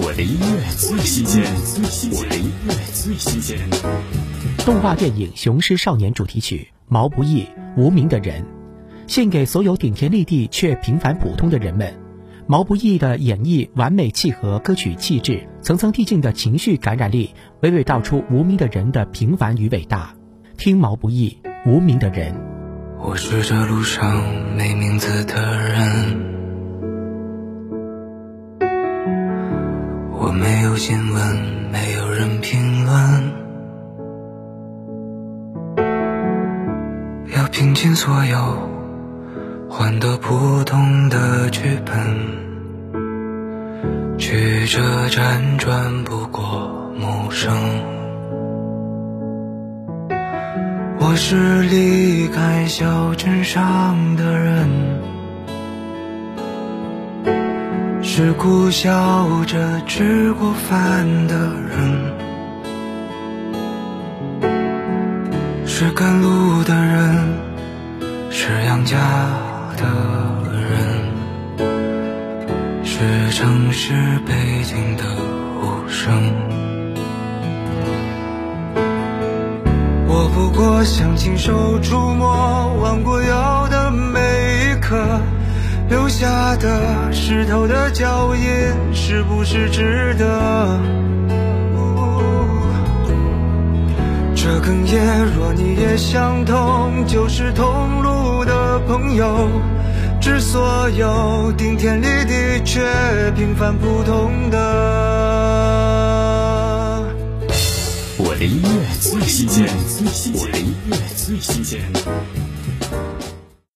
我的音乐最新鲜，我的音乐最新鲜。动画电影《雄狮少年》主题曲《毛不易无名的人》，献给所有顶天立地却平凡普通的人们。毛不易的演绎完美契合歌曲气质，层层递进的情绪感染力，娓娓道出无名的人的平凡与伟大。听毛不易《无名的人》。我是这路上没名字的人。我没有新闻，没有人评论，要拼尽所有，换得普通的剧本，曲折辗转不过陌生。我是离开小镇上的人。是苦笑着吃过饭的人，是赶路的人，是养家的人，是城市背景的无声。我不过想亲手触留下的湿透的脚印，是不是值得？这哽咽，若你也相同，就是同路的朋友，致所有顶天立地却平凡普通的。我的音乐最新鲜，我的音乐最新鲜。